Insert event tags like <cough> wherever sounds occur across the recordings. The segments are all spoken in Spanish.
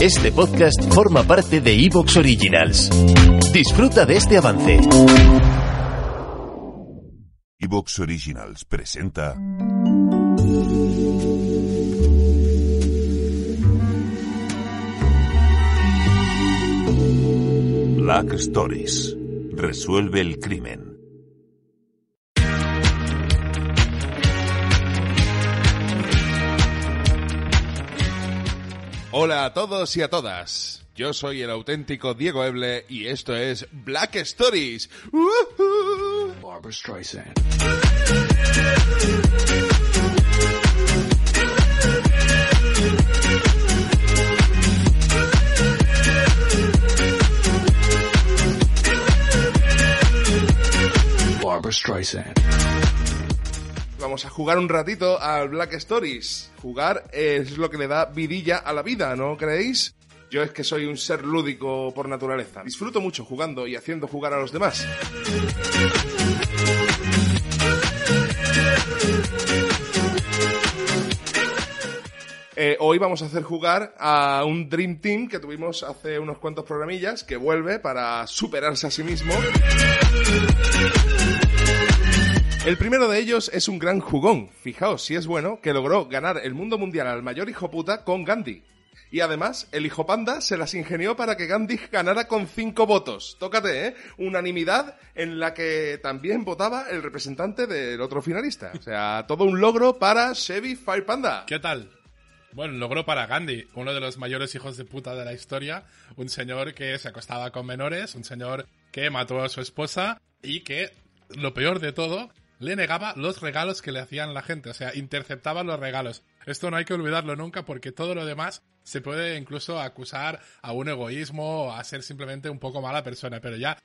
Este podcast forma parte de Evox Originals. Disfruta de este avance. Evox Originals presenta. Black Stories. Resuelve el crimen. Hola a todos y a todas. Yo soy el auténtico Diego Eble y esto es Black Stories. Barbara Streisand. Barbara Streisand. Vamos a jugar un ratito al Black Stories. Jugar es lo que le da vidilla a la vida, ¿no creéis? Yo es que soy un ser lúdico por naturaleza. Disfruto mucho jugando y haciendo jugar a los demás. Eh, hoy vamos a hacer jugar a un Dream Team que tuvimos hace unos cuantos programillas, que vuelve para superarse a sí mismo. El primero de ellos es un gran jugón, fijaos si es bueno, que logró ganar el mundo mundial al mayor hijo puta con Gandhi. Y además, el hijo panda se las ingenió para que Gandhi ganara con cinco votos. Tócate, ¿eh? Unanimidad en la que también votaba el representante del otro finalista. O sea, todo un logro para Chevy Fire Panda. ¿Qué tal? Bueno, logró para Gandhi, uno de los mayores hijos de puta de la historia, un señor que se acostaba con menores, un señor que mató a su esposa y que, lo peor de todo, le negaba los regalos que le hacían la gente, o sea, interceptaba los regalos. Esto no hay que olvidarlo nunca porque todo lo demás se puede incluso acusar a un egoísmo o a ser simplemente un poco mala persona, pero ya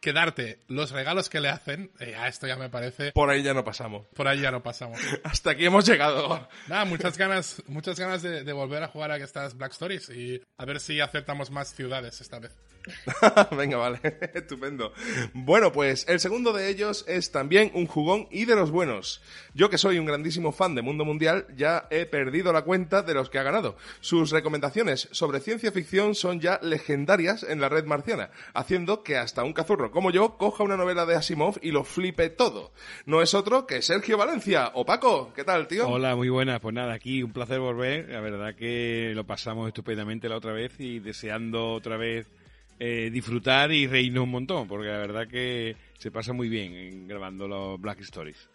quedarte los regalos que le hacen, eh, a esto ya me parece... Por ahí ya no pasamos. Por ahí ya no pasamos. <laughs> Hasta aquí hemos llegado. Nada, muchas ganas, muchas ganas de, de volver a jugar a estas Black Stories y a ver si acertamos más ciudades esta vez. <laughs> Venga, vale, <laughs> estupendo. Bueno, pues el segundo de ellos es también un jugón y de los buenos. Yo que soy un grandísimo fan de Mundo Mundial, ya he perdido la cuenta de los que ha ganado. Sus recomendaciones sobre ciencia ficción son ya legendarias en la red marciana, haciendo que hasta un cazurro como yo coja una novela de Asimov y lo flipe todo. No es otro que Sergio Valencia. O Paco, ¿qué tal, tío? Hola, muy buenas. Pues nada, aquí un placer volver. La verdad que lo pasamos estupendamente la otra vez y deseando otra vez eh, disfrutar y reírnos un montón, porque la verdad que se pasa muy bien en grabando los Black Stories.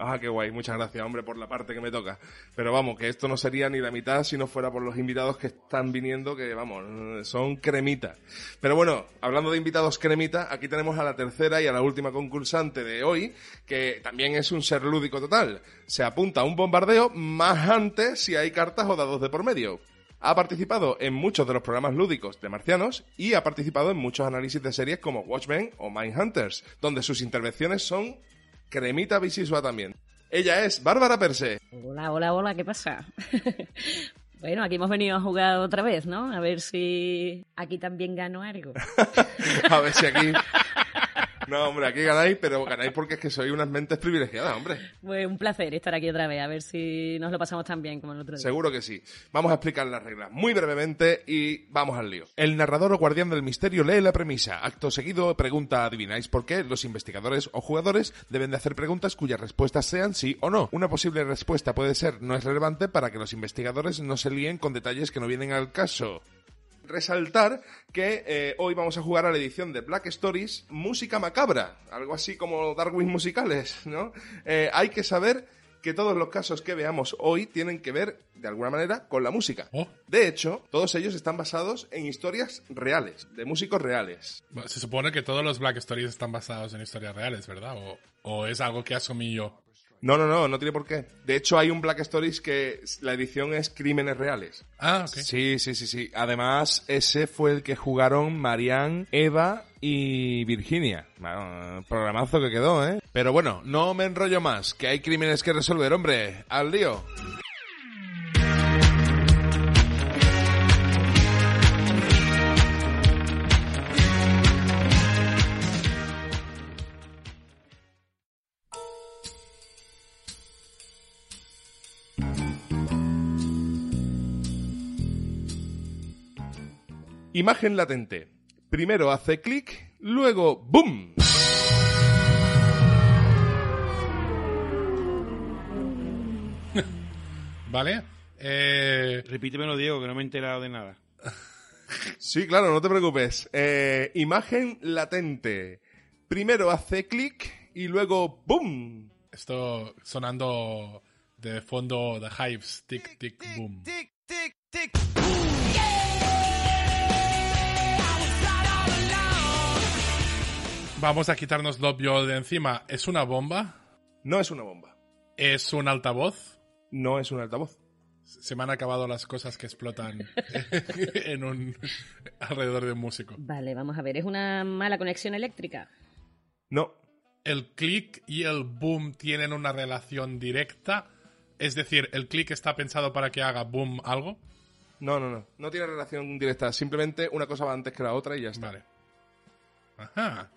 Ah, qué guay. Muchas gracias, hombre, por la parte que me toca. Pero vamos, que esto no sería ni la mitad si no fuera por los invitados que están viniendo, que vamos, son cremita. Pero bueno, hablando de invitados cremita, aquí tenemos a la tercera y a la última concursante de hoy, que también es un ser lúdico total. Se apunta a un bombardeo más antes si hay cartas o dados de por medio. Ha participado en muchos de los programas lúdicos de Marcianos y ha participado en muchos análisis de series como Watchmen o Mindhunters, donde sus intervenciones son cremita bisisua también. Ella es Bárbara Perse. Hola, hola, hola, ¿qué pasa? <laughs> bueno, aquí hemos venido a jugar otra vez, ¿no? A ver si aquí también gano algo. <laughs> a ver si aquí... No, hombre, aquí ganáis, pero ganáis porque es que sois unas mentes privilegiadas, hombre. Pues un placer estar aquí otra vez, a ver si nos lo pasamos tan bien como el otro día. Seguro que sí. Vamos a explicar las reglas muy brevemente y vamos al lío. El narrador o guardián del misterio lee la premisa. Acto seguido pregunta, adivináis por qué, los investigadores o jugadores deben de hacer preguntas cuyas respuestas sean sí o no. Una posible respuesta puede ser no es relevante para que los investigadores no se líen con detalles que no vienen al caso resaltar que eh, hoy vamos a jugar a la edición de Black Stories Música Macabra, algo así como Darwin musicales, ¿no? Eh, hay que saber que todos los casos que veamos hoy tienen que ver, de alguna manera, con la música. Oh. De hecho, todos ellos están basados en historias reales, de músicos reales. Se supone que todos los Black Stories están basados en historias reales, ¿verdad? O, o es algo que asumí yo. No, no, no, no tiene por qué. De hecho, hay un Black Stories que la edición es Crímenes Reales. Ah, ok. Sí, sí, sí, sí. Además, ese fue el que jugaron Marianne, Eva y Virginia. Bueno, programazo que quedó, ¿eh? Pero bueno, no me enrollo más, que hay crímenes que resolver, hombre. Al lío. Imagen latente. Primero hace clic, luego ¡boom! <laughs> ¿Vale? Eh, Repítemelo, Diego, que no me he enterado de nada. <laughs> Sí, claro, no te preocupes. Eh, imagen latente. Primero hace clic y luego ¡boom! esto sonando de fondo The Hives, tic, tic, boom. Vamos a quitarnos lo obvio de encima. ¿Es una bomba? No es una bomba. ¿Es un altavoz? No es un altavoz. Se me han acabado las cosas que explotan <laughs> en un alrededor de un músico. Vale, vamos a ver. ¿Es una mala conexión eléctrica? No. ¿El click y el boom tienen una relación directa? Es decir, ¿el click está pensado para que haga boom algo? No, no, no. No tiene relación directa. Simplemente una cosa va antes que la otra y ya está. Vale. Ajá.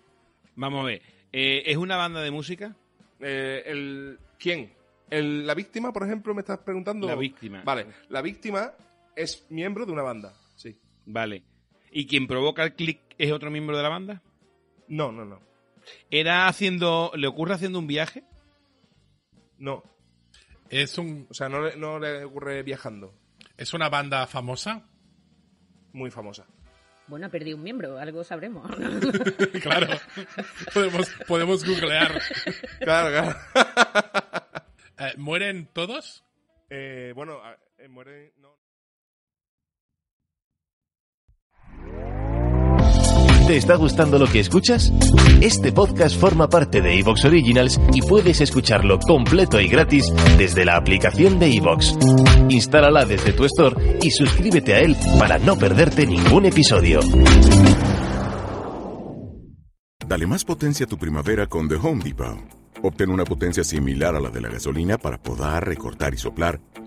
Vamos a ver. Eh, ¿Es una banda de música? Eh, el, ¿Quién? El- ¿La víctima, por ejemplo, me estás preguntando? La víctima. Vale. La víctima es miembro de una banda. Sí. Vale. ¿Y quien provoca el clic es otro miembro de la banda? No, no, no. ¿Era haciendo. ¿Le ocurre haciendo un viaje? No. ¿Es, un, O sea, no le ocurre viajando. ¿Es una banda famosa? Muy famosa. Bueno, ha perdido un miembro, algo sabremos. <laughs> <laughs> claro. podemos, podemos googlear. Claro, claro. Eh, ¿Mueren todos? Eh, bueno, eh, muere... ¿Te está gustando lo que escuchas? Este podcast forma parte de Evox Originals y puedes escucharlo completo y gratis desde la aplicación de Evox. Instálala desde tu store y suscríbete a él para no perderte ningún episodio. Dale más potencia a tu primavera con The Home Depot. Obtén una potencia similar a la de la gasolina para podar, recortar y soplar